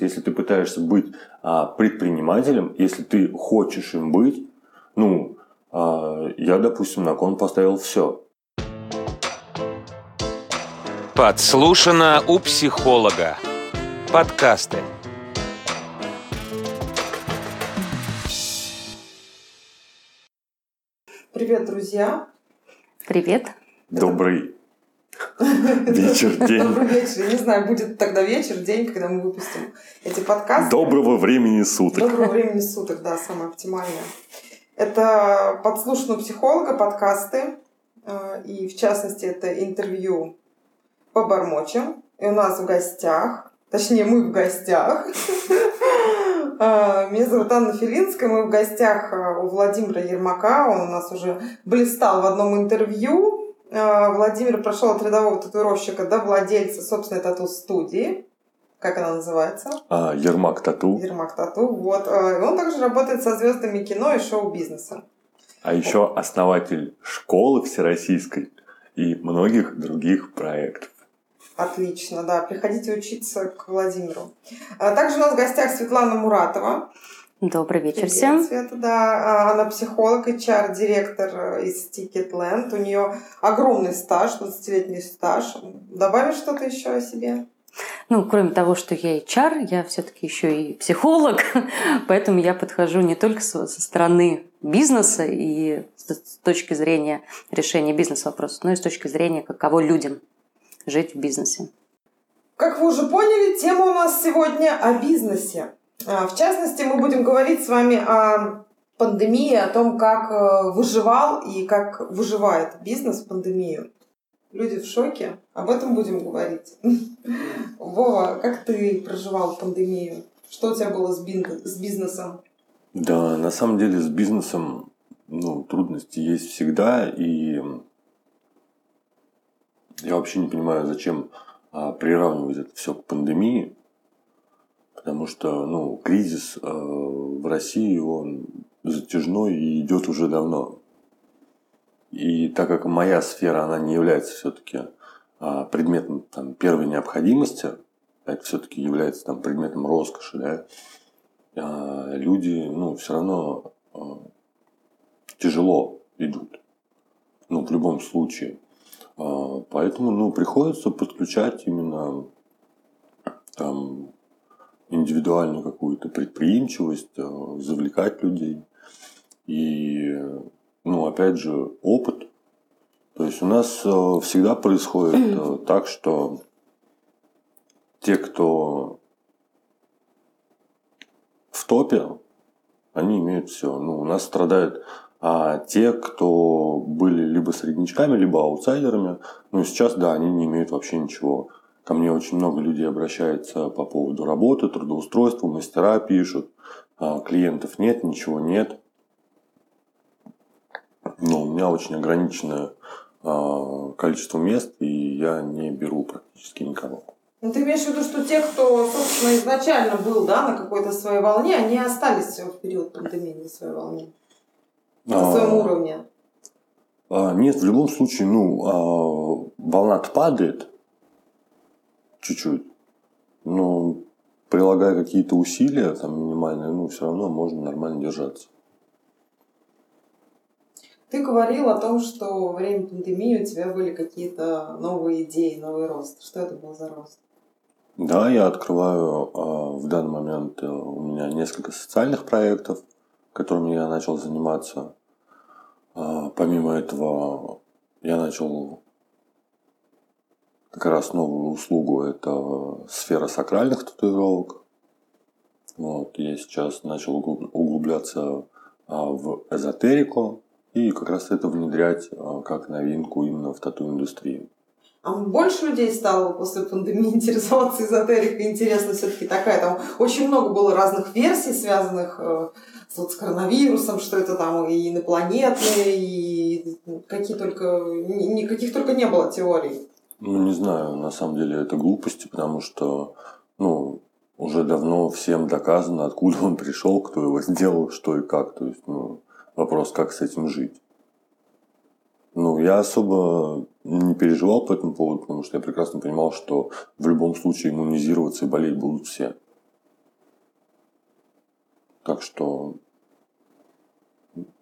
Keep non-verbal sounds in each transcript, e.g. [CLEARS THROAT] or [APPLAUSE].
Если ты пытаешься быть а, предпринимателем, если ты хочешь им быть, ну, а, я, допустим, на кон поставил все. Подслушано у психолога. Подкасты. Привет, друзья. Привет. Добрый вечер, [LAUGHS] день. Добрый вечер. Я не знаю, будет тогда вечер, день, когда мы выпустим эти подкасты. Доброго времени суток. Доброго времени суток, да, самое оптимальное. Это подслушано психолога, подкасты. Э, и в частности, это интервью по бормочам. И у нас в гостях, точнее, мы в гостях. [LAUGHS] Э, меня зовут Анна Филинская. Мы в гостях э, у Владимира Ермака. Он у нас уже блистал в одном интервью. Владимир прошел от рядового татуировщика до владельца собственной тату-студии. Как она называется? А, Ермак Тату. Ермак Тату, вот. И он также работает со звездами кино и шоу-бизнеса. А еще основатель школы всероссийской и многих других проектов. Отлично, да. Приходите учиться к Владимиру. А также у нас в гостях Светлана Муратова. Добрый вечер Привет, всем. Света, да. А, она психолог, HR-директор из Ticketland. У нее огромный стаж, 20-летний стаж. Добавишь что-то еще о себе? Ну, кроме того, что я HR, я все-таки еще и психолог, [LAUGHS] поэтому я подхожу не только со стороны бизнеса и с точки зрения решения бизнес-вопросов, но и с точки зрения, каково людям жить в бизнесе. Как вы уже поняли, тема у нас сегодня о бизнесе. А, в частности, мы будем говорить с вами о пандемии, о том, как э, выживал и как выживает бизнес в пандемию. Люди в шоке. Об этом будем говорить. [LAUGHS] Вова, как ты проживал пандемию? Что у тебя было с, бизнесом? Да, на самом деле с бизнесом ну, трудности есть всегда. И я вообще не понимаю, зачем а, приравнивать это все к пандемии. Потому что ну, кризис э, в России, он затяжной и идет уже давно. И так как моя сфера, она не является все-таки а, предметом там, первой необходимости, это все-таки является там, предметом роскоши, да, а, люди ну, все равно а, тяжело идут. Ну, в любом случае. Поэтому ну, приходится подключать именно там, индивидуальную какую-то предприимчивость, завлекать людей. И ну, опять же, опыт. То есть у нас э, всегда происходит э, [CLEARS THROAT] так, что те, кто в топе, они имеют все. Ну, у нас страдают а те, кто были либо среднячками, либо аутсайдерами, ну, сейчас, да, они не имеют вообще ничего. Ко мне очень много людей обращается по поводу работы, трудоустройства, мастера пишут, а клиентов нет, ничего нет но у меня очень ограниченное э, количество мест, и я не беру практически никого. Ну, ты имеешь в виду, что те, кто, собственно, изначально был да, на какой-то своей волне, они остались в период пандемии на своей волне? На а, своем уровне? А, нет, в любом случае, ну, а, волна падает чуть-чуть, но прилагая какие-то усилия там минимальные, ну, все равно можно нормально держаться. Ты говорил о том, что во время пандемии у тебя были какие-то новые идеи, новый рост. Что это был за рост? Да, я открываю а, в данный момент э, у меня несколько социальных проектов, которыми я начал заниматься. А, помимо этого, я начал как раз новую услугу, это сфера сакральных татуировок. Вот, я сейчас начал углубляться а, в эзотерику, и как раз это внедрять а, как новинку именно в тату-индустрию. А больше людей стало после пандемии [LAUGHS] интересоваться эзотерикой? Интересно все-таки такая. Там очень много было разных версий, связанных э, вот, с коронавирусом, что это там и инопланетные, и какие только, никаких только не было теорий. Ну, не знаю, на самом деле это глупости, потому что, ну, уже давно всем доказано, откуда он пришел, кто его сделал, что и как. То есть, ну, Вопрос, как с этим жить. Ну, я особо не переживал по этому поводу, потому что я прекрасно понимал, что в любом случае иммунизироваться и болеть будут все. Так что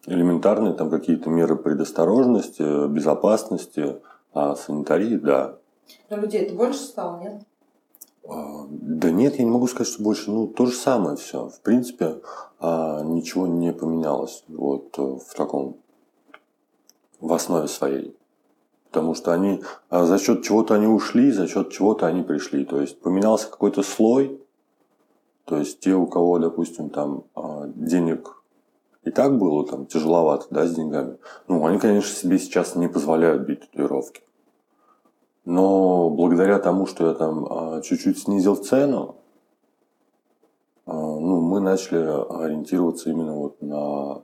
элементарные там какие-то меры предосторожности, безопасности, а санитарии, да. Но людей это больше стало, нет? А, да нет, я не могу сказать, что больше. Ну, то же самое все. В принципе, а, ничего не поменялось вот в таком, в основе своей. Потому что они, а, за счет чего-то они ушли, за счет чего-то они пришли. То есть поменялся какой-то слой. То есть те, у кого, допустим, там денег и так было там тяжеловато, да, с деньгами. Ну, они, конечно, себе сейчас не позволяют бить татуировки. Но благодаря тому, что я там а, чуть-чуть снизил цену, а, ну, мы начали ориентироваться именно вот на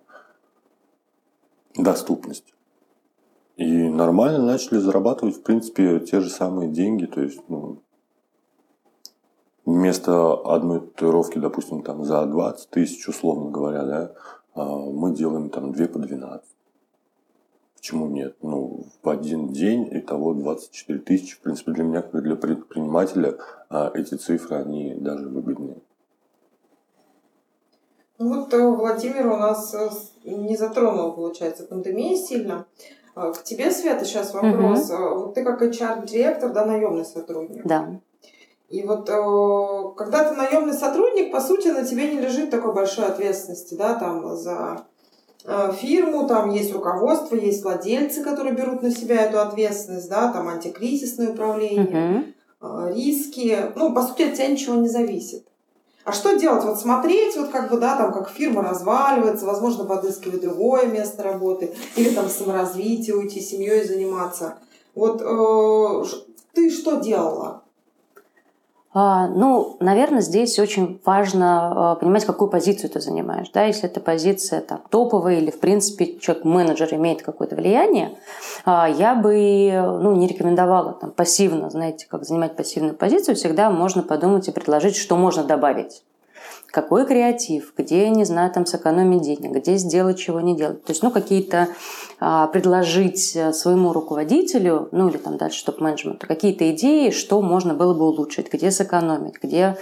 доступность. И нормально начали зарабатывать, в принципе, те же самые деньги. То есть, ну, вместо одной татуировки, допустим, там за 20 тысяч, условно говоря, да, мы делаем там 2 по 12. Почему нет? Ну, в один день и того 24 тысячи. В принципе, для меня, как для предпринимателя, а, эти цифры, они даже выгоднее. Ну вот э, Владимир у нас э, не затронул, получается, пандемия сильно. А, к тебе, Света, сейчас вопрос. Угу. Вот ты как HR-директор, да, наемный сотрудник. Да. И вот э, когда ты наемный сотрудник, по сути, на тебе не лежит такой большой ответственности, да, там за э, фирму, там есть руководство, есть владельцы, которые берут на себя эту ответственность, да, там антикризисное управление, uh-huh. риски. Ну, по сути, от тебя ничего не зависит. А что делать? Вот смотреть, вот как бы, да, там, как фирма разваливается, возможно, подыскивать другое место работы, или там саморазвитие, уйти семьей заниматься. Вот э, ты что делала? А, ну, наверное, здесь очень важно а, понимать, какую позицию ты занимаешь. Да? Если эта позиция там, топовая или, в принципе, человек-менеджер имеет какое-то влияние, а, я бы ну, не рекомендовала там, пассивно, знаете, как занимать пассивную позицию. Всегда можно подумать и предложить, что можно добавить какой креатив, где, не знаю, там сэкономить денег, где сделать, чего не делать. То есть, ну, какие-то а, предложить э, своему руководителю, ну, или там дальше топ-менеджменту, какие-то идеи, что можно было бы улучшить, где сэкономить, где,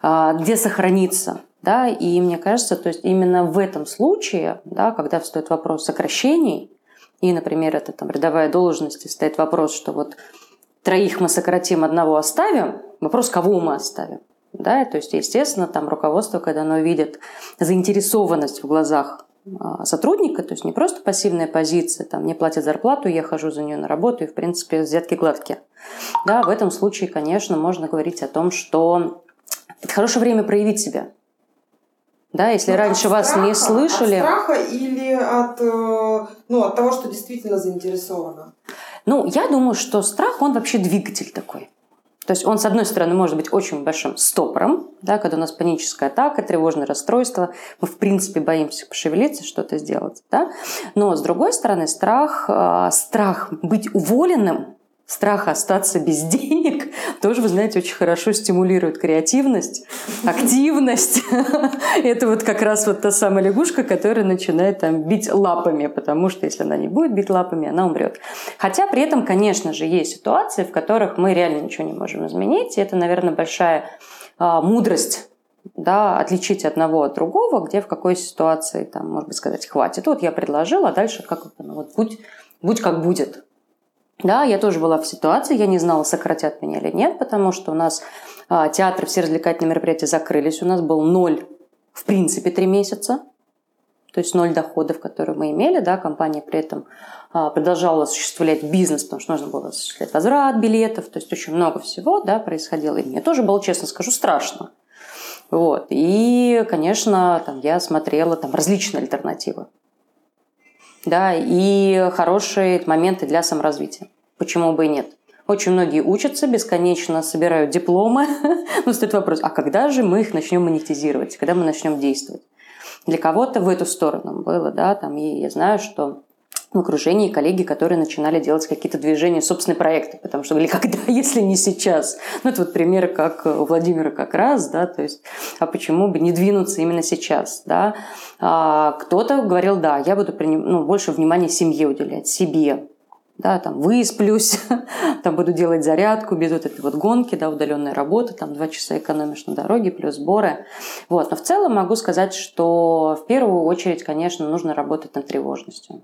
а, где сохраниться. Да? И мне кажется, то есть именно в этом случае, да, когда встает вопрос сокращений, и, например, это там рядовая должность, и стоит вопрос, что вот троих мы сократим, одного оставим, вопрос, кого мы оставим. Да, то есть, естественно, там руководство, когда оно видит заинтересованность в глазах а, сотрудника, то есть не просто пассивная позиция, там мне платят зарплату, я хожу за нее на работу, и, в принципе, взятки гладкие. Да, в этом случае, конечно, можно говорить о том, что это хорошее время проявить себя. Да, если ну, раньше вас страха, не слышали... От страха или от, э, ну, от того, что действительно заинтересовано? Ну, я думаю, что страх, он вообще двигатель такой. То есть он, с одной стороны, может быть очень большим стопором, да, когда у нас паническая атака, тревожное расстройство, мы, в принципе, боимся пошевелиться, что-то сделать. Да? Но, с другой стороны, страх, э, страх быть уволенным страх остаться без денег [LAUGHS] тоже, вы знаете, очень хорошо стимулирует креативность, активность. [LAUGHS] Это вот как раз вот та самая лягушка, которая начинает там бить лапами, потому что если она не будет бить лапами, она умрет. Хотя при этом, конечно же, есть ситуации, в которых мы реально ничего не можем изменить, и это, наверное, большая а, мудрость да, отличить одного от другого, где в какой ситуации, там, может быть, сказать, хватит. Вот я предложила, а дальше как ну, вот будь, будь как будет. Да, я тоже была в ситуации, я не знала, сократят меня или нет, потому что у нас а, театры, все развлекательные мероприятия закрылись, у нас был ноль, в принципе, три месяца, то есть ноль доходов, которые мы имели, да, компания при этом а, продолжала осуществлять бизнес, потому что нужно было осуществлять возврат билетов, то есть очень много всего, да, происходило, и мне тоже было, честно скажу, страшно. Вот. И, конечно, там, я смотрела там, различные альтернативы да, и хорошие моменты для саморазвития. Почему бы и нет? Очень многие учатся, бесконечно собирают дипломы. [LAUGHS] Но стоит вопрос, а когда же мы их начнем монетизировать, когда мы начнем действовать? Для кого-то в эту сторону было, да, там, и я знаю, что в окружении коллеги, которые начинали делать какие-то движения, собственные проекты, потому что говорили, [LAUGHS] когда, если не сейчас? Ну, это вот примеры, как у Владимира как раз, да, то есть, а почему бы не двинуться именно сейчас, да? А кто-то говорил, да, я буду приним... ну, больше внимания семье уделять, себе, да, там высплюсь, [LAUGHS] там буду делать зарядку без вот этой вот гонки, да, удаленной работы, там два часа экономишь на дороге, плюс сборы. Вот. Но в целом могу сказать, что в первую очередь, конечно, нужно работать над тревожностью.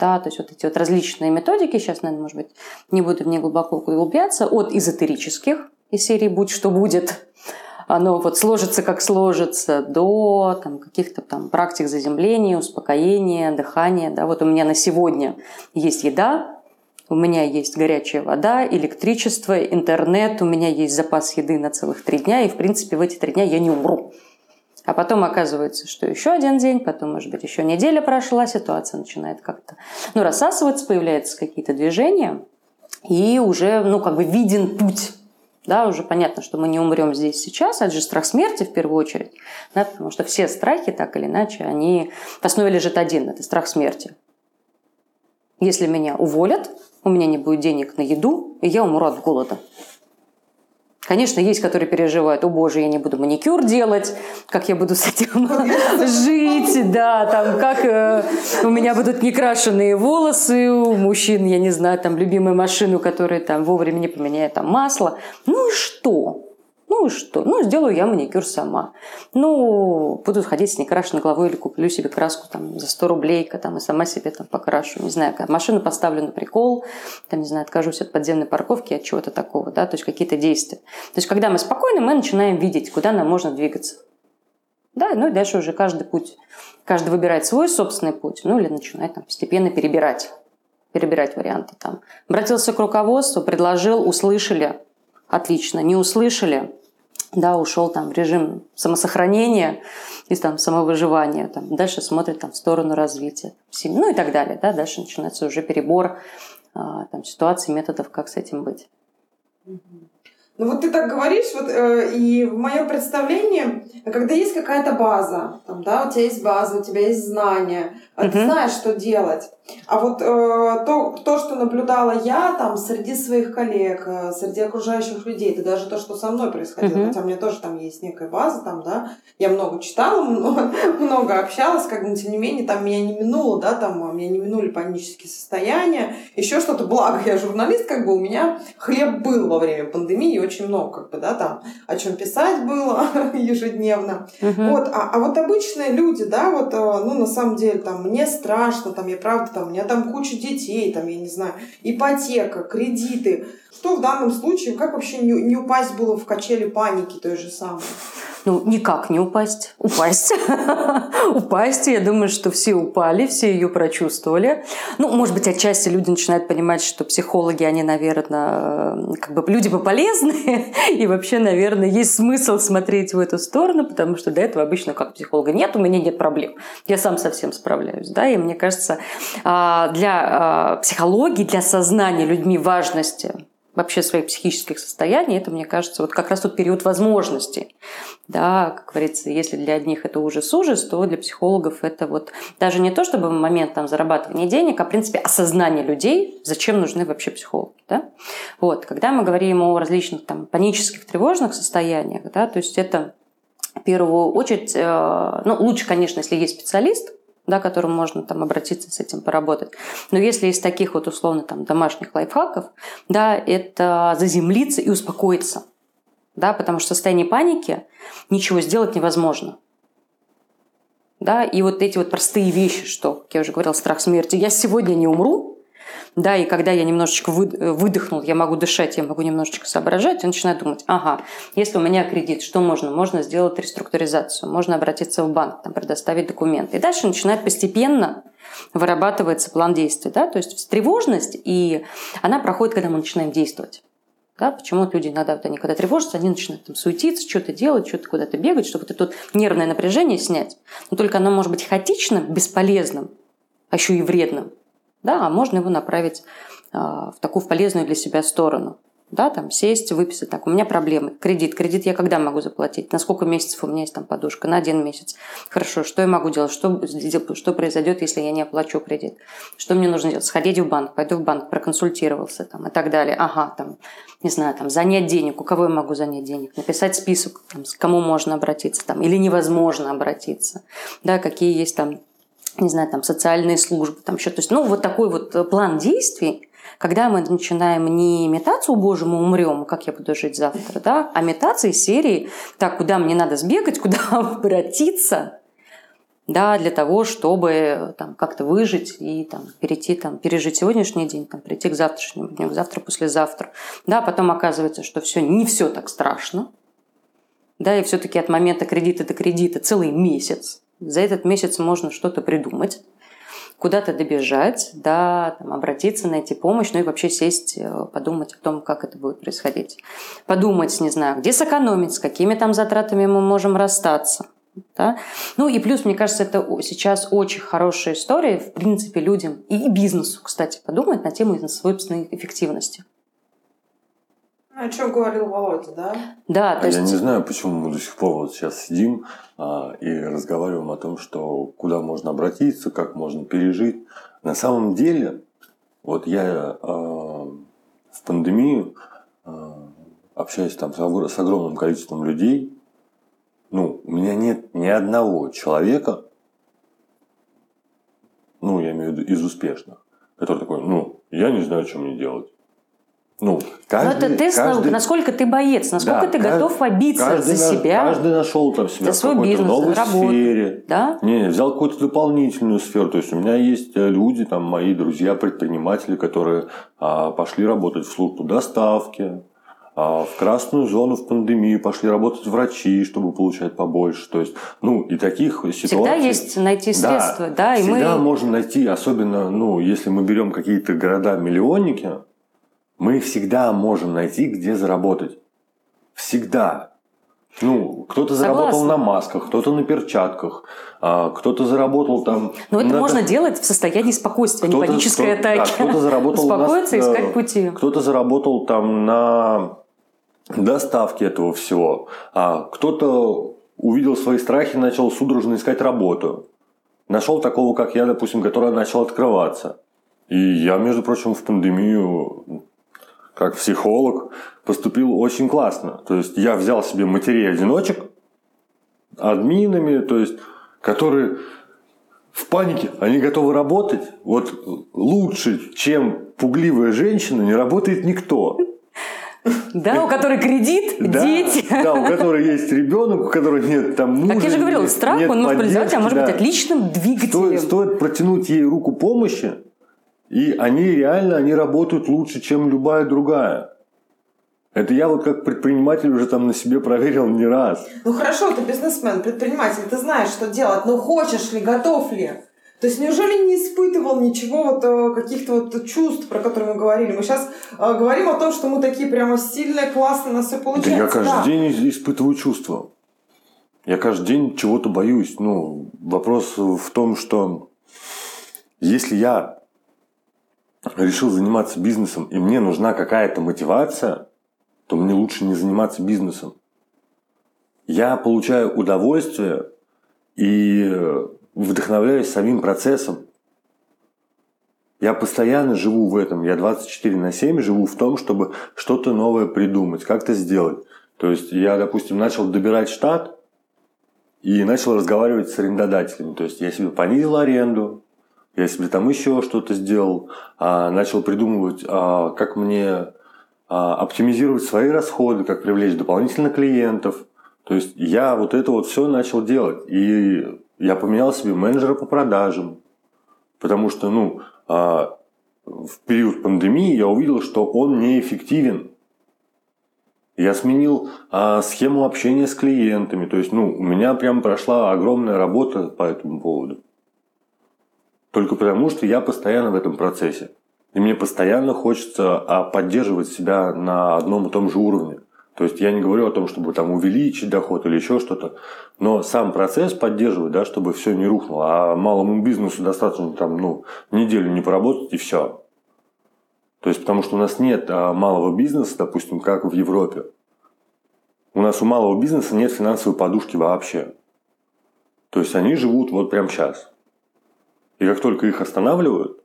Да, то есть вот эти вот различные методики, сейчас, наверное, может быть, не буду в них глубоко углубляться, от эзотерических из серии «Будь что будет», оно вот сложится как сложится, до там, каких-то там практик заземления, успокоения, дыхания. Да? Вот у меня на сегодня есть еда, у меня есть горячая вода, электричество, интернет, у меня есть запас еды на целых три дня, и, в принципе, в эти три дня я не умру. А потом оказывается, что еще один день, потом, может быть, еще неделя прошла, ситуация начинает как-то ну, рассасываться, появляются какие-то движения, и уже, ну, как бы виден путь да, уже понятно, что мы не умрем здесь сейчас, это же страх смерти в первую очередь, да, потому что все страхи, так или иначе, они в основе лежит один, это страх смерти. Если меня уволят, у меня не будет денег на еду, и я умру от голода. Конечно, есть, которые переживают, о боже, я не буду маникюр делать, как я буду с этим жить, да, там, как э, у меня будут некрашенные волосы, у мужчин, я не знаю, там, любимую машину, которая там вовремя не поменяет там масло. Ну и что? Ну и что? Ну, сделаю я маникюр сама. Ну, буду ходить с некрашенной головой или куплю себе краску там за 100 рублей, там, и сама себе там покрашу. Не знаю, машину поставлю на прикол, там, не знаю, откажусь от подземной парковки, от чего-то такого, да, то есть какие-то действия. То есть, когда мы спокойны, мы начинаем видеть, куда нам можно двигаться. Да, ну и дальше уже каждый путь, каждый выбирает свой собственный путь, ну или начинает там постепенно перебирать перебирать варианты там. Обратился к руководству, предложил, услышали, отлично, не услышали, да, ушел там в режим самосохранения и там самовыживания, там, дальше смотрит там в сторону развития ну и так далее, да, дальше начинается уже перебор а, там, ситуаций, методов, как с этим быть. Ну вот ты так говоришь, вот, э, и в моем представлении, когда есть какая-то база, там, да, у тебя есть база, у тебя есть знания, uh-huh. ты знаешь, что делать. А вот э, то, то, что наблюдала я там среди своих коллег, э, среди окружающих людей, это даже то, что со мной происходило, uh-huh. хотя у меня тоже там есть некая база, там, да, я много читала, [LAUGHS] много, много общалась, как бы, но тем не менее, там меня не минуло, да, там, меня не минули панические состояния, еще что-то, благо я журналист, как бы у меня хлеб был во время пандемии, очень много, как бы, да, там, о чем писать было [LAUGHS] ежедневно. Uh-huh. Вот, а, а вот обычные люди, да, вот, э, ну, на самом деле, там, мне страшно, там, я правда, там, у меня там куча детей, там, я не знаю, ипотека, кредиты. Что в данном случае, как вообще не, не упасть было в качели паники той же самой? Ну, никак не упасть. Упасть. [LAUGHS] упасть. Я думаю, что все упали, все ее прочувствовали. Ну, может быть, отчасти люди начинают понимать, что психологи, они, наверное, как бы люди бы полезные. [LAUGHS] и вообще, наверное, есть смысл смотреть в эту сторону, потому что до этого обычно как психолога нет, у меня нет проблем. Я сам совсем справляюсь. Да? И мне кажется, а, для а, психологии, для сознания людьми важности вообще своих психических состояний, это, мне кажется, вот как раз тот период возможностей. Да, как говорится, если для одних это ужас ужас, то для психологов это вот даже не то, чтобы момент там зарабатывания денег, а в принципе осознание людей, зачем нужны вообще психологи. Да? Вот, когда мы говорим о различных там панических, тревожных состояниях, да, то есть это в первую очередь, э, ну, лучше, конечно, если есть специалист, да, к которому можно там обратиться с этим поработать. Но если из таких вот условно там домашних лайфхаков, да, это заземлиться и успокоиться, да, потому что в состоянии паники ничего сделать невозможно. Да, и вот эти вот простые вещи, что, как я уже говорила, страх смерти, я сегодня не умру, да, и когда я немножечко э, выдохнул, я могу дышать, я могу немножечко соображать, я начинаю думать, ага, если у меня кредит, что можно? Можно сделать реструктуризацию, можно обратиться в банк, там, предоставить документы. И дальше начинает постепенно вырабатывается план действий, да, то есть тревожность, и она проходит, когда мы начинаем действовать. Да, почему люди иногда, вот они когда тревожатся, они начинают там суетиться, что-то делать, что-то куда-то бегать, чтобы это тут нервное напряжение снять. Но только оно может быть хаотичным, бесполезным, а еще и вредным да, а можно его направить а, в такую полезную для себя сторону. Да, там сесть, выписать, так, у меня проблемы, кредит, кредит я когда могу заплатить, на сколько месяцев у меня есть там подушка, на один месяц. Хорошо, что я могу делать, что, что произойдет, если я не оплачу кредит, что мне нужно делать, сходить в банк, пойду в банк, проконсультировался там и так далее, ага, там, не знаю, там, занять денег, у кого я могу занять денег, написать список, там, с кому можно обратиться, там, или невозможно обратиться, да, какие есть там не знаю, там, социальные службы, там еще, то есть, ну, вот такой вот э, план действий, когда мы начинаем не метаться, боже, мы умрем, как я буду жить завтра, да, а из серии, так, куда мне надо сбегать, [LAUGHS] куда обратиться, да, для того, чтобы там как-то выжить и там перейти, там, пережить сегодняшний день, там, прийти к завтрашнему дню, к завтра, послезавтра. Да, потом оказывается, что все не все так страшно. Да, и все-таки от момента кредита до кредита целый месяц. За этот месяц можно что-то придумать куда-то добежать, да, там, обратиться, найти помощь, ну и вообще сесть, э, подумать о том, как это будет происходить. Подумать, не знаю, где сэкономить, с какими там затратами мы можем расстаться. Да? Ну и плюс, мне кажется, это сейчас очень хорошая история, в принципе, людям и бизнесу, кстати, подумать на тему собственной эффективности. О чем говорил Володя, да? Да, то а есть... Я не знаю, почему мы до сих пор вот сейчас сидим а, и разговариваем о том, что куда можно обратиться, как можно пережить. На самом деле, вот я а, в пандемию а, общаюсь там с, с огромным количеством людей, ну, у меня нет ни одного человека, ну, я имею в виду из успешных, который такой, ну, я не знаю, что мне делать. Ну, каждый, Но это тест, каждый, насколько ты боец, насколько да, ты каждый, готов побиться каждый, за себя. Каждый нашел там себя за свой в бизнес, новой работу, сфере. Да? Не, взял какую-то дополнительную сферу. То есть у меня есть э, люди, там мои друзья, предприниматели, которые а, пошли работать в службу доставки, а, в красную зону в пандемию пошли работать врачи, чтобы получать побольше. То есть, ну, и таких ситуаций... Всегда есть найти средства, да, да и всегда мы... можно найти, особенно, ну, если мы берем какие-то города-миллионники, мы всегда можем найти, где заработать. Всегда. Ну, кто-то заработал на масках, кто-то на перчатках, а, кто-то заработал там... Но это на... можно делать в состоянии спокойствия, не панической кто, атаки. Да, кто-то заработал Успокоиться и искать пути. Кто-то заработал там на доставке этого всего, а кто-то увидел свои страхи и начал судорожно искать работу. Нашел такого, как я, допустим, который начал открываться. И я, между прочим, в пандемию как психолог, поступил очень классно. То есть я взял себе матерей-одиночек, админами, то есть, которые в панике, они готовы работать. Вот лучше, чем пугливая женщина, не работает никто. Да, у которой кредит, [LAUGHS] да, дети. Да, у которой есть ребенок, у которой нет там мужа. Как я же говорила, страх, он может быть, а может да. быть отличным двигателем. Стоит, стоит протянуть ей руку помощи, и они реально, они работают лучше, чем любая другая. Это я вот как предприниматель уже там на себе проверил не раз. Ну хорошо, ты бизнесмен, предприниматель, ты знаешь, что делать, но хочешь ли, готов ли? То есть неужели не испытывал ничего вот э, каких-то вот чувств, про которые мы говорили? Мы сейчас э, говорим о том, что мы такие прямо сильные, классные, у нас все получается. Да я каждый да. день испытываю чувства. Я каждый день чего-то боюсь. Ну, вопрос в том, что если я решил заниматься бизнесом, и мне нужна какая-то мотивация, то мне лучше не заниматься бизнесом. Я получаю удовольствие и вдохновляюсь самим процессом. Я постоянно живу в этом. Я 24 на 7 живу в том, чтобы что-то новое придумать, как-то сделать. То есть я, допустим, начал добирать штат и начал разговаривать с арендодателями. То есть я себе понизил аренду, я себе там еще что-то сделал, а, начал придумывать, а, как мне а, оптимизировать свои расходы, как привлечь дополнительно клиентов. То есть я вот это вот все начал делать. И я поменял себе менеджера по продажам. Потому что, ну, в период пандемии я увидел, что он неэффективен. Я сменил а, схему общения с клиентами. То есть, ну, у меня прям прошла огромная работа по этому поводу. Только потому, что я постоянно в этом процессе. И мне постоянно хочется а, поддерживать себя на одном и том же уровне. То есть я не говорю о том, чтобы там увеличить доход или еще что-то, но сам процесс поддерживать, да, чтобы все не рухнуло. А малому бизнесу достаточно там, ну, неделю не поработать и все. То есть потому что у нас нет а, малого бизнеса, допустим, как в Европе. У нас у малого бизнеса нет финансовой подушки вообще. То есть они живут вот прямо сейчас. И как только их останавливают,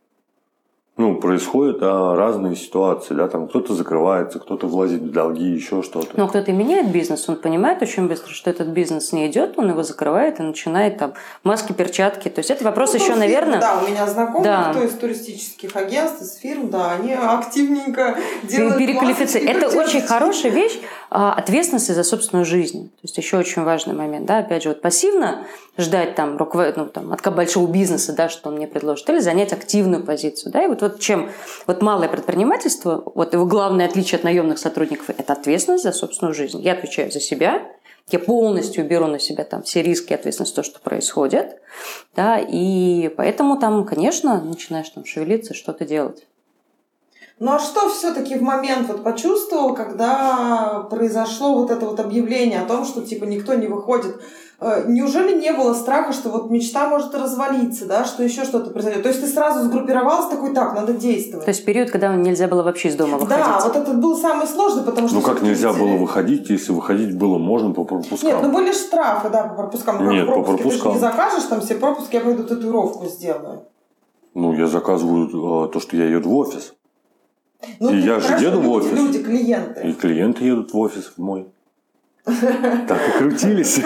ну, происходят а, разные ситуации, да, там кто-то закрывается, кто-то влазит в долги, еще что-то. Но кто-то меняет бизнес, он понимает очень быстро, что этот бизнес не идет, он его закрывает и начинает там маски, перчатки. То есть это вопрос Ну, еще, фирм, наверное... Да, у меня знакомые, Да. кто из туристических агентств, из фирм, да, они активненько делают переквалифицировать. маски, Это перчатки. очень хорошая вещь, а, ответственность за собственную жизнь. То есть еще очень важный момент. Да? Опять же, вот пассивно ждать там, руковод... ну, там, от большого бизнеса, да, что он мне предложит, или занять активную позицию. Да? И вот, вот чем вот малое предпринимательство, вот его главное отличие от наемных сотрудников – это ответственность за собственную жизнь. Я отвечаю за себя, я полностью беру на себя там все риски и ответственность то, что происходит. Да, и поэтому там, конечно, начинаешь там шевелиться, что-то делать. Ну а что все-таки в момент вот почувствовал, когда произошло вот это вот объявление о том, что типа никто не выходит? Э, Неужели не было страха, что вот мечта может развалиться, да, что еще что-то произойдет? То есть ты сразу сгруппировался такой, так, надо действовать. То есть период, когда нельзя было вообще из дома выходить. Да, вот этот был самый сложный, потому что... Ну, как нельзя ведь- было выходить, если выходить было можно по пропускам? Нет, ну были штрафы, да, по пропускам. Ну, Нет, по пропуски? Ты же пропускам. не закажешь там все пропуски, я пойду татуировку сделаю. Ну, я заказываю э, то, что я еду в офис. Ну, И я же еду в офис. Люди, клиенты. И клиенты едут в офис в мой. Так и крутились.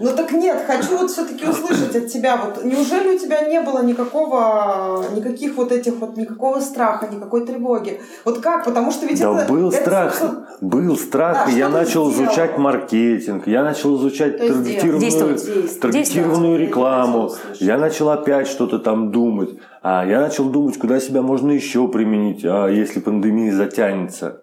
Ну так нет, хочу вот все-таки услышать от тебя, вот неужели у тебя не было никакого, никаких вот этих вот, никакого страха, никакой тревоги? Вот как? Потому что ведь Да это... был это страх, собственно, был страх, Да, и я начал сделал? изучать маркетинг, я начал изучать таргетированную, действовать. Таргетированную Действовать. рекламу, я начал опять что-то там думать, а я начал думать, куда себя можно еще применить, а, если пандемия затянется.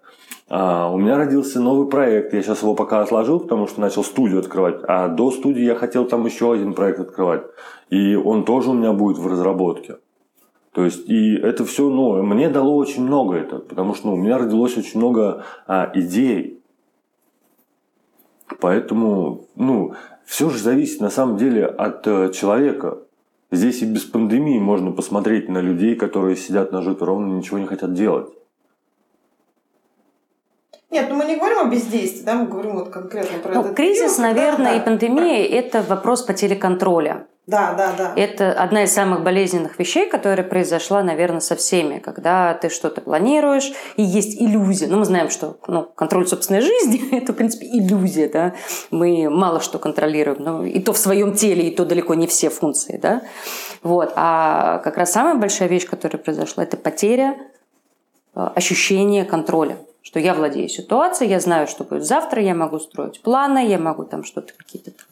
А, у меня родился новый проект, я сейчас его пока отложил, потому что начал студию открывать, а до студии я хотел там еще один проект открывать, и он тоже у меня будет в разработке. То есть, и это все, ну, мне дало очень много это, потому что ну, у меня родилось очень много а, идей. Поэтому, ну, все же зависит на самом деле от э, человека. Здесь и без пандемии можно посмотреть на людей, которые сидят на жопе ровно, ничего не хотят делать. Нет, ну мы не говорим о бездействии, да, мы говорим вот конкретно про Ну, этот кризис, период, наверное, да. и пандемия – это вопрос потери контроля. Да, да, да. Это одна из самых болезненных вещей, которая произошла, наверное, со всеми, когда ты что-то планируешь, и есть иллюзия. Ну, мы знаем, что ну, контроль собственной жизни – [LAUGHS] это, в принципе, иллюзия. Да? Мы мало что контролируем, но и то в своем теле, и то далеко не все функции. Да? Вот. А как раз самая большая вещь, которая произошла, это потеря э, ощущения контроля что я владею ситуацией, я знаю, что будет завтра, я могу строить планы, я могу там что-то какие-то там,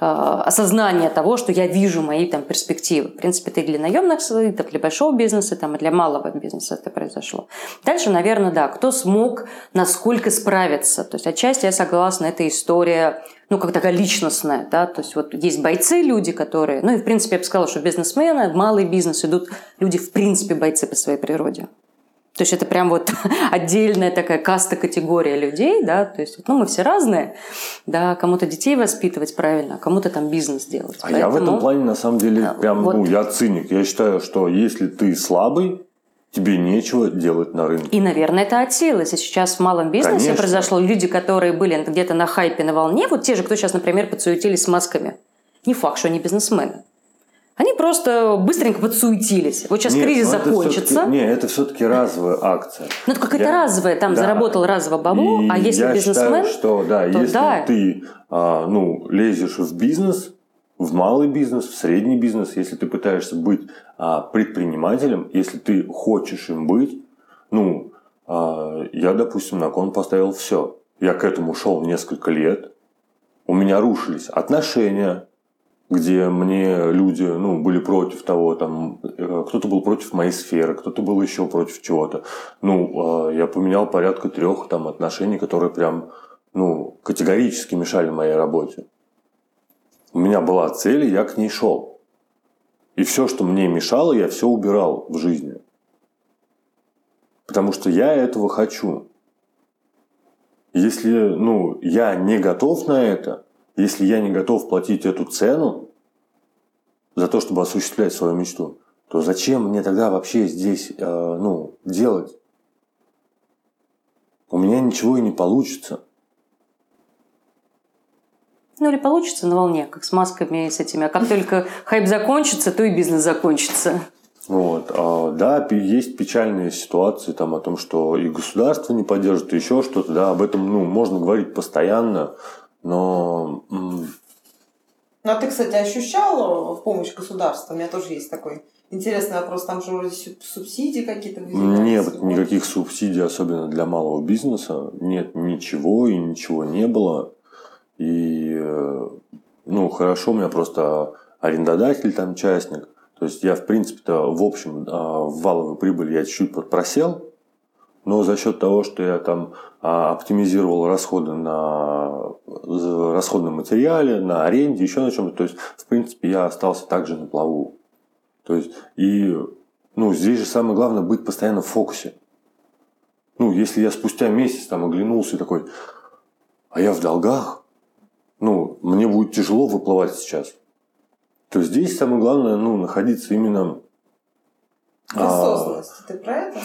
э, осознание того, что я вижу мои там перспективы. В принципе, это и для наемных сотрудников, для большого бизнеса, там, и для малого бизнеса это произошло. Дальше, наверное, да, кто смог, насколько справиться. То есть, отчасти я согласна, это история ну, как такая личностная, да, то есть вот есть бойцы, люди, которые, ну и в принципе я бы сказала, что бизнесмены, малый бизнес идут люди в принципе бойцы по своей природе. То есть это прям вот [LAUGHS] отдельная такая каста категория людей, да, то есть ну мы все разные, да, кому-то детей воспитывать правильно, а кому-то там бизнес делать. А я в этом плане на самом деле прям, вот. ну, я циник. Я считаю, что если ты слабый, тебе нечего делать на рынке. И, наверное, это от силы. Сейчас в малом бизнесе Конечно. произошло, люди, которые были где-то на хайпе, на волне, вот те же, кто сейчас, например, подсуетились с масками, не факт, что они бизнесмены. Они просто быстренько подсуетились. Вот сейчас Нет, кризис ну это закончится. Не, это все-таки разовая акция. Ну, это какая-то разовая, там Да. заработал разово бабло, И а если я бизнесмен, считаю, что да, то если да. ты а, ну, лезешь в бизнес, в малый бизнес, в средний бизнес, если ты пытаешься быть а, предпринимателем, если ты хочешь им быть, ну, а, я, допустим, на кон поставил все. Я к этому шел несколько лет. У меня рушились отношения, где мне люди ну, были против того, там, э, кто-то был против моей сферы, кто-то был еще против чего-то. Ну, э, я поменял порядка трех там отношений, которые прям ну, категорически мешали моей работе. У меня была цель, и я к ней шел. И все, что мне мешало, я все убирал в жизни. Потому что я этого хочу. Если ну, я не готов на это, если я не готов платить эту цену за то, чтобы осуществлять свою мечту, то зачем мне тогда вообще здесь э, ну, делать? У меня ничего и не получится. ну или получится на волне, как с масками и с этими. А как только хайп закончится, то и бизнес закончится. Вот. А, да, есть печальные ситуации там о том, что и государство не поддержит, и еще что-то. Да, об этом ну, можно говорить постоянно, но... Ну, а ты, кстати, ощущал помощь государства? У меня тоже есть такой интересный вопрос. Там же вроде субсидии какие-то Нет, никаких субсидий, особенно для малого бизнеса. Нет ничего и ничего не было. И, э, ну, хорошо, у меня просто арендодатель там частник. То есть я, в принципе-то, в общем, а, в валовой прибыли я чуть-чуть просел, но за счет того, что я там а, оптимизировал расходы на расходном материале, на аренде, еще на чем-то, то есть, в принципе, я остался также на плаву. То есть, и, ну, здесь же самое главное быть постоянно в фокусе. Ну, если я спустя месяц там оглянулся и такой, а я в долгах, ну, мне будет тяжело выплывать сейчас. То здесь самое главное, ну, находиться именно... Осознанность. А, ты про это?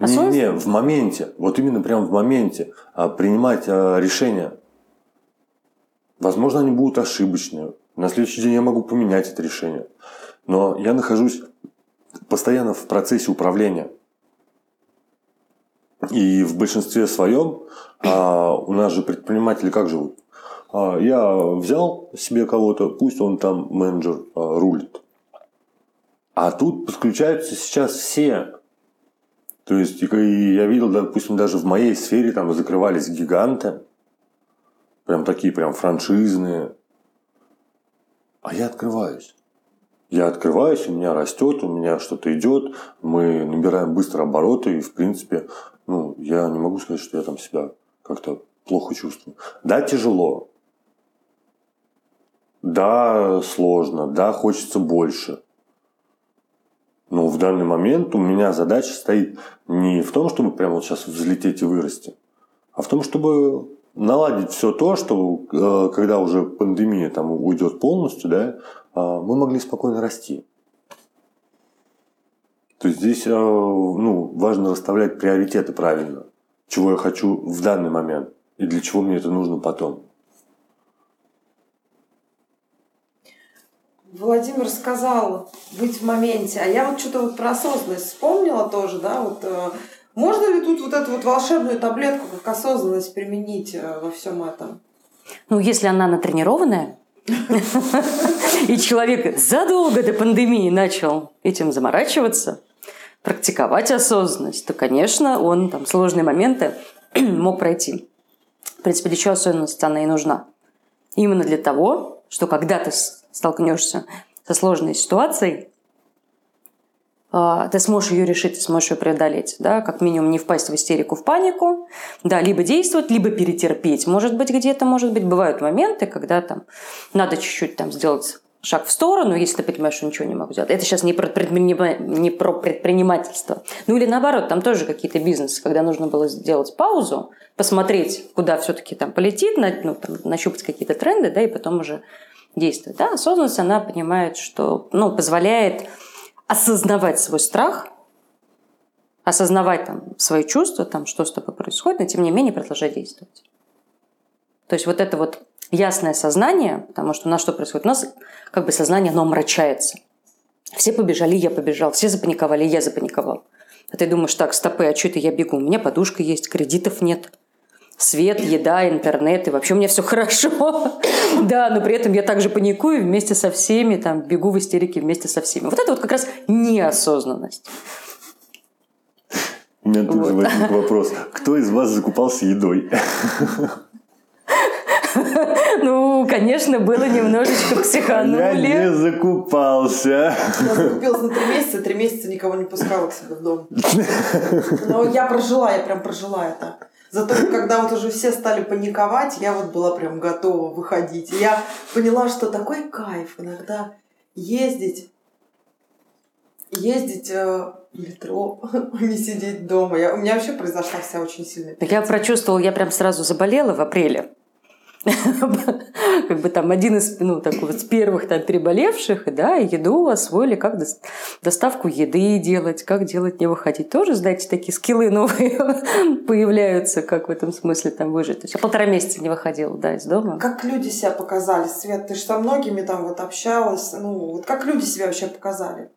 Не, не, в моменте. Вот именно прямо в моменте. А, принимать а, решения. Возможно, они будут ошибочные. На следующий день я могу поменять это решение. Но я нахожусь постоянно в процессе управления. И в большинстве своем а, у нас же предприниматели как живут? А, я взял себе кого-то, пусть он там менеджер а, рулит. А тут подключаются сейчас все. То есть, и я видел, допустим, даже в моей сфере там закрывались гиганты. Прям такие прям франшизные. А я открываюсь. Я открываюсь, у меня растет, у меня что-то идет, мы набираем быстро обороты, и, в принципе, ну, я не могу сказать, что я там себя как-то плохо чувствую. Да, тяжело, да, сложно, да, хочется больше. Но в данный момент у меня задача стоит не в том, чтобы прямо вот сейчас взлететь и вырасти, а в том, чтобы наладить все то, что э, когда уже пандемия там уйдет полностью, да, а, мы могли спокойно расти. То есть здесь э, ну, важно расставлять приоритеты правильно. Чего я хочу в данный момент и для чего мне это нужно потом. Владимир сказал быть в моменте, а я вот что-то вот про осознанность вспомнила тоже, да, вот э, можно ли тут вот эту вот волшебную таблетку как осознанность применить э, во всем этом? Ну, если она натренированная, и человек задолго до пандемии начал этим заморачиваться, практиковать осознанность, то, конечно, он там сложные моменты [CLEARS THROAT] мог пройти. В принципе, для чего осознанность она и нужна? Именно для того, что когда ты столкнешься со сложной ситуацией, а, ты сможешь ее решить, ты сможешь ее преодолеть, да, как минимум не впасть в истерику, в панику, да, либо действовать, либо перетерпеть. Может быть, где-то, может быть, бывают моменты, когда там надо чуть-чуть там сделать шаг в сторону, если ты понимаешь, что ничего не могу сделать. Это сейчас не про, не про предпринимательство. Ну или наоборот, там тоже какие-то бизнесы, когда нужно было сделать паузу, посмотреть, куда все-таки там полетит, ну, там, нащупать какие-то тренды, да, и потом уже действует. Да? Осознанность, она понимает, что ну, позволяет осознавать свой страх, осознавать там, свои чувства, там, что с тобой происходит, но тем не менее продолжать действовать. То есть вот это вот ясное сознание, потому что у нас что происходит? У нас как бы сознание, оно омрачается. Все побежали, я побежал. Все запаниковали, я запаниковал. А ты думаешь, так, стопы, а что это я бегу? У меня подушка есть, кредитов нет свет, еда, интернет, и вообще у меня все хорошо. [LAUGHS] да, но при этом я также паникую вместе со всеми, там, бегу в истерике вместе со всеми. Вот это вот как раз неосознанность. У меня тут же возник [LAUGHS] вопрос. Кто из вас закупался едой? [LAUGHS] Ну, конечно, было немножечко психанули. Я не закупался. Я закупилась на три месяца, три месяца никого не пускала к себе в дом. Но я прожила, я прям прожила это. Зато когда вот уже все стали паниковать, я вот была прям готова выходить. Я поняла, что такой кайф иногда ездить, ездить э, в метро, [LAUGHS] а не сидеть дома. Я, у меня вообще произошла вся очень сильная. Я прочувствовала, я прям сразу заболела в апреле. [LAUGHS] как бы там один из, ну, такой вот первых там переболевших, да, и еду освоили, как доставку еды делать, как делать не выходить. Тоже, знаете, такие скиллы новые [LAUGHS] появляются, как в этом смысле там выжить. То есть я полтора месяца не выходила, да, из дома. Как люди себя показали, Свет? Ты же со многими там вот общалась. Ну, вот как люди себя вообще показали?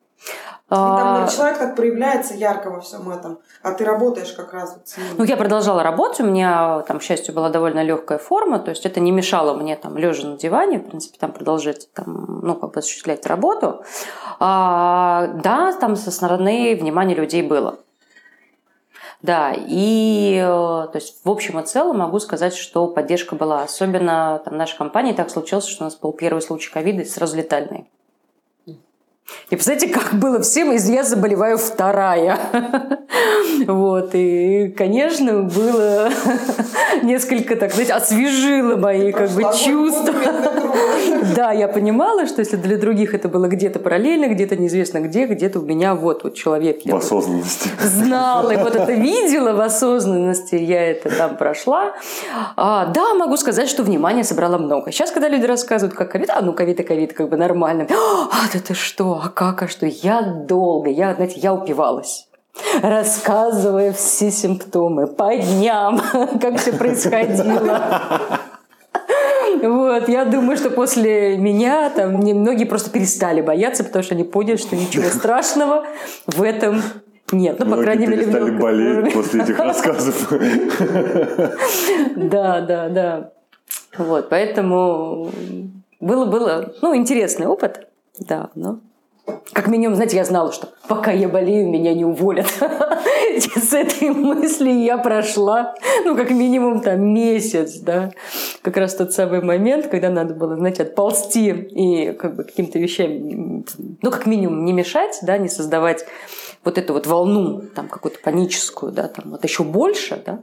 И там А, человек так проявляется ярко во всем этом, а ты работаешь как раз вот с ним. Ну, я продолжала работать, у меня там, к счастью, была довольно легкая форма, то есть это не мешало мне там лежа на диване, в принципе, там продолжать там, ну, как бы осуществлять работу. А, да, там со стороны внимания людей было. Да, и э, то есть в общем и целом могу сказать, что поддержка была. Особенно там, в нашей компании так случилось, что у нас был первый случай ковида и сразу летальный. И представляете, как было всем, и я заболеваю вторая. Вот, и, конечно, было [LAUGHS] несколько, так сказать, освежило мои как бы чувства. Да, я понимала, что если для других это было где-то параллельно, где-то неизвестно где, где-то у меня вот, вот человек. В осознанности. знала и вот это видела в осознанности, я это там прошла. А, да, могу сказать, что внимание собрала много. Сейчас, когда люди рассказывают, как ковид, а ну ковид и ковид, как бы нормально. А, да ты что, а как, а что? Я долго, я, знаете, я упивалась рассказывая все симптомы по дням, [LAUGHS] как все происходило. Вот, я думаю, что после меня там многие просто перестали бояться, потому что они поняли, что ничего страшного в этом нет. Ну, по крайней мере, перестали болеть после этих рассказов. [LAUGHS] Да, да, да. Вот, поэтому было, было, ну, интересный опыт, да, но как минимум, знаете, я знала, что пока я болею, меня не уволят. С этой мыслью я прошла, ну, как минимум, там, месяц, да. Как раз тот самый момент, когда надо было, знаете, отползти и как бы каким-то вещам, ну, как минимум, не мешать, да, не создавать вот эту вот волну, там, какую-то паническую, да, там, вот еще больше, да.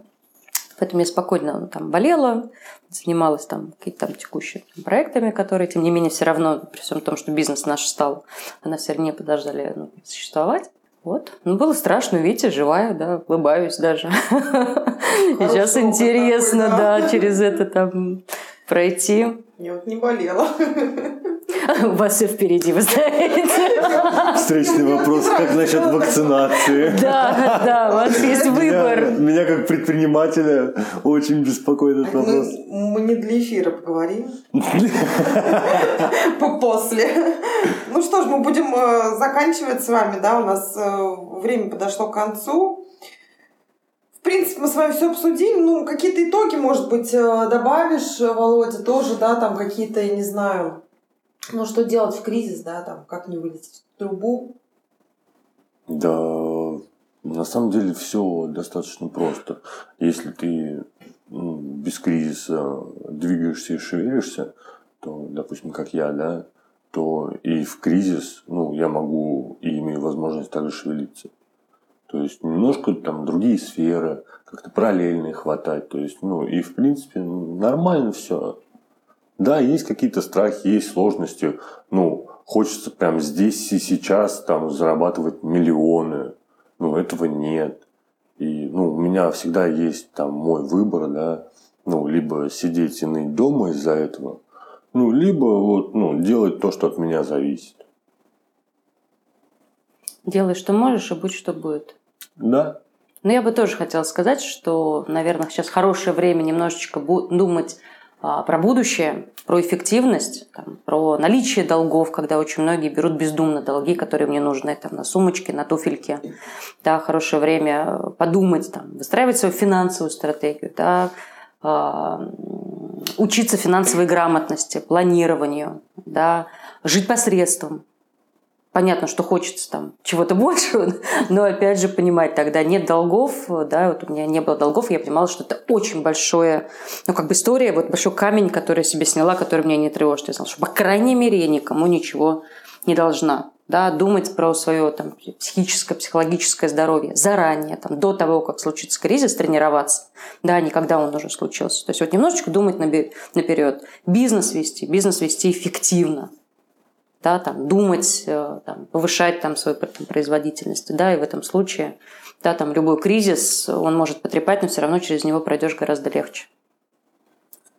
Поэтому я спокойно ну, там болела, занималась там какими-то там текущими там, проектами, которые, тем не менее, все равно, при всем том, что бизнес наш стал, она все равно подождали ну, существовать. Вот. Ну, было страшно, видите, живая, да, улыбаюсь даже. Сейчас интересно, да, через это там пройти. Я вот не болела. У вас все впереди, вы знаете. Встречный вопрос, как насчет вакцинации? Да, да, у вас есть Меня, выбор. меня как предпринимателя очень беспокоит этот вопрос. Мы, мы не для эфира поговорим. [LAUGHS] По- После. Ну что ж, мы будем э, заканчивать с вами, да, у нас э, время подошло к концу. В принципе, мы с вами все обсудим. Ну, какие-то итоги, может быть, э, добавишь, Володя, тоже, да, там какие-то, я не знаю, ну, что делать в кризис, да, там, как не вылететь в трубу. Да, на самом деле все достаточно просто. Если ты ну, без кризиса двигаешься и шевелишься, то, допустим, как я, да, то и в кризис, ну, я могу и имею возможность также шевелиться. То есть немножко там другие сферы, как-то параллельные хватать. То есть, ну, и в принципе нормально все. Да, есть какие-то страхи, есть сложности. Ну, хочется прям здесь и сейчас там зарабатывать миллионы. Ну, этого нет. И, ну, у меня всегда есть там мой выбор, да. Ну, либо сидеть и ныть дома из-за этого, ну, либо вот, ну, делать то, что от меня зависит. Делай, что можешь, и будь, что будет. Да, Но я бы тоже хотела сказать, что, наверное, сейчас хорошее время немножечко думать про будущее, про эффективность, там, про наличие долгов, когда очень многие берут бездумно долги, которые мне нужны там, на сумочке, на туфельке. Да, хорошее время подумать, там, выстраивать свою финансовую стратегию, да, а, учиться финансовой грамотности, планированию, да, жить посредством, понятно, что хочется там чего-то [LAUGHS] большего, но опять же понимать, тогда нет долгов, да, вот у меня не было долгов, и я понимала, что это очень большое, ну, как бы история, вот большой камень, который я себе сняла, который меня не тревожит. Я знала, что, по крайней мере, я никому ничего не должна. Да, думать про свое там, психическое, психологическое здоровье заранее, там, до того, как случится кризис, тренироваться, да, не когда он уже случился. То есть вот немножечко думать наперед. Бизнес вести, бизнес вести эффективно, да, там, думать, э, там, повышать там, свою производительность. Да, и в этом случае да, там, любой кризис, он может потрепать, но все равно через него пройдешь гораздо легче.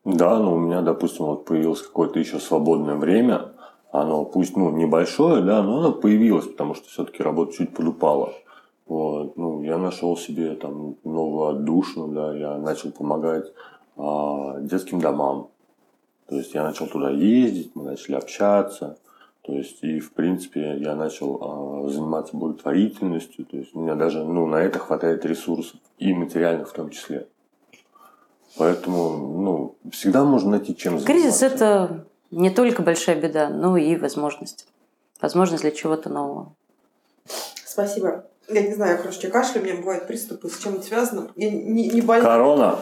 Да, но у меня, допустим, вот появилось какое-то еще свободное время. Оно пусть ну, небольшое, да, но оно появилось, потому что все-таки работа чуть подупала. Вот. Ну, я нашел себе там новую отдушину, да, я начал помогать а, детским домам. То есть я начал туда ездить, мы начали общаться. То есть, и, в принципе, я начал э, заниматься благотворительностью. То есть, у меня даже ну, на это хватает ресурсов, и материальных в том числе. Поэтому, ну, всегда можно найти чем заниматься. Кризис – это не только большая беда, но и возможность. Возможность для чего-то нового. Спасибо. Я не знаю, короче, кашля, у меня бывают приступы, с чем это связано. Я не, не больна. Корона.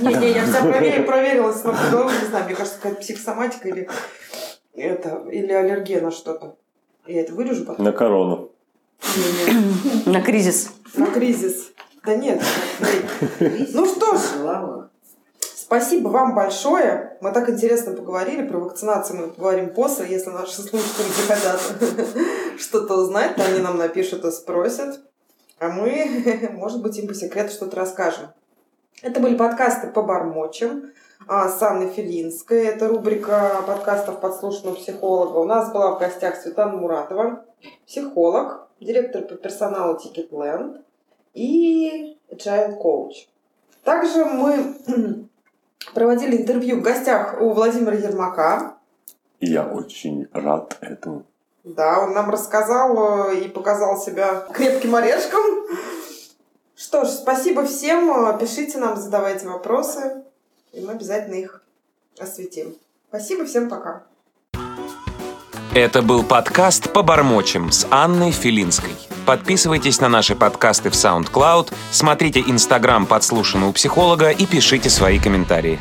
Не, не, я вся проверила, проверилась голову, не знаю, мне кажется, какая-то психосоматика или это, или аллергия на что-то. Я это вырежу потом. На корону. На кризис. На кризис. Да нет. Ну что ж, спасибо вам большое. Мы так интересно поговорили. Про вакцинацию мы поговорим после. Если наши слушатели захотят что-то узнать, то они нам напишут и спросят. А мы, может быть, им по секрету что-то расскажем. Это были подкасты по бормочам а, с Анной Филинской. Это рубрика подкастов подслушанного психолога. У нас была в гостях Светлана Муратова, психолог, директор по персоналу Ticketland и Agile Coach. Также мы [CLEARS THROAT] проводили интервью в гостях у Владимира Ермака. И я очень рад этому. Да, он нам рассказал э, и показал себя крепким орешком. Что ж, спасибо всем. Пишите нам, задавайте вопросы, и мы обязательно их осветим. Спасибо, всем пока. Это был подкаст «Побормочем» с Анной Филинской. Подписывайтесь на наши подкасты в SoundCloud, смотрите «Подслушано у психолога» и пишите свои комментарии.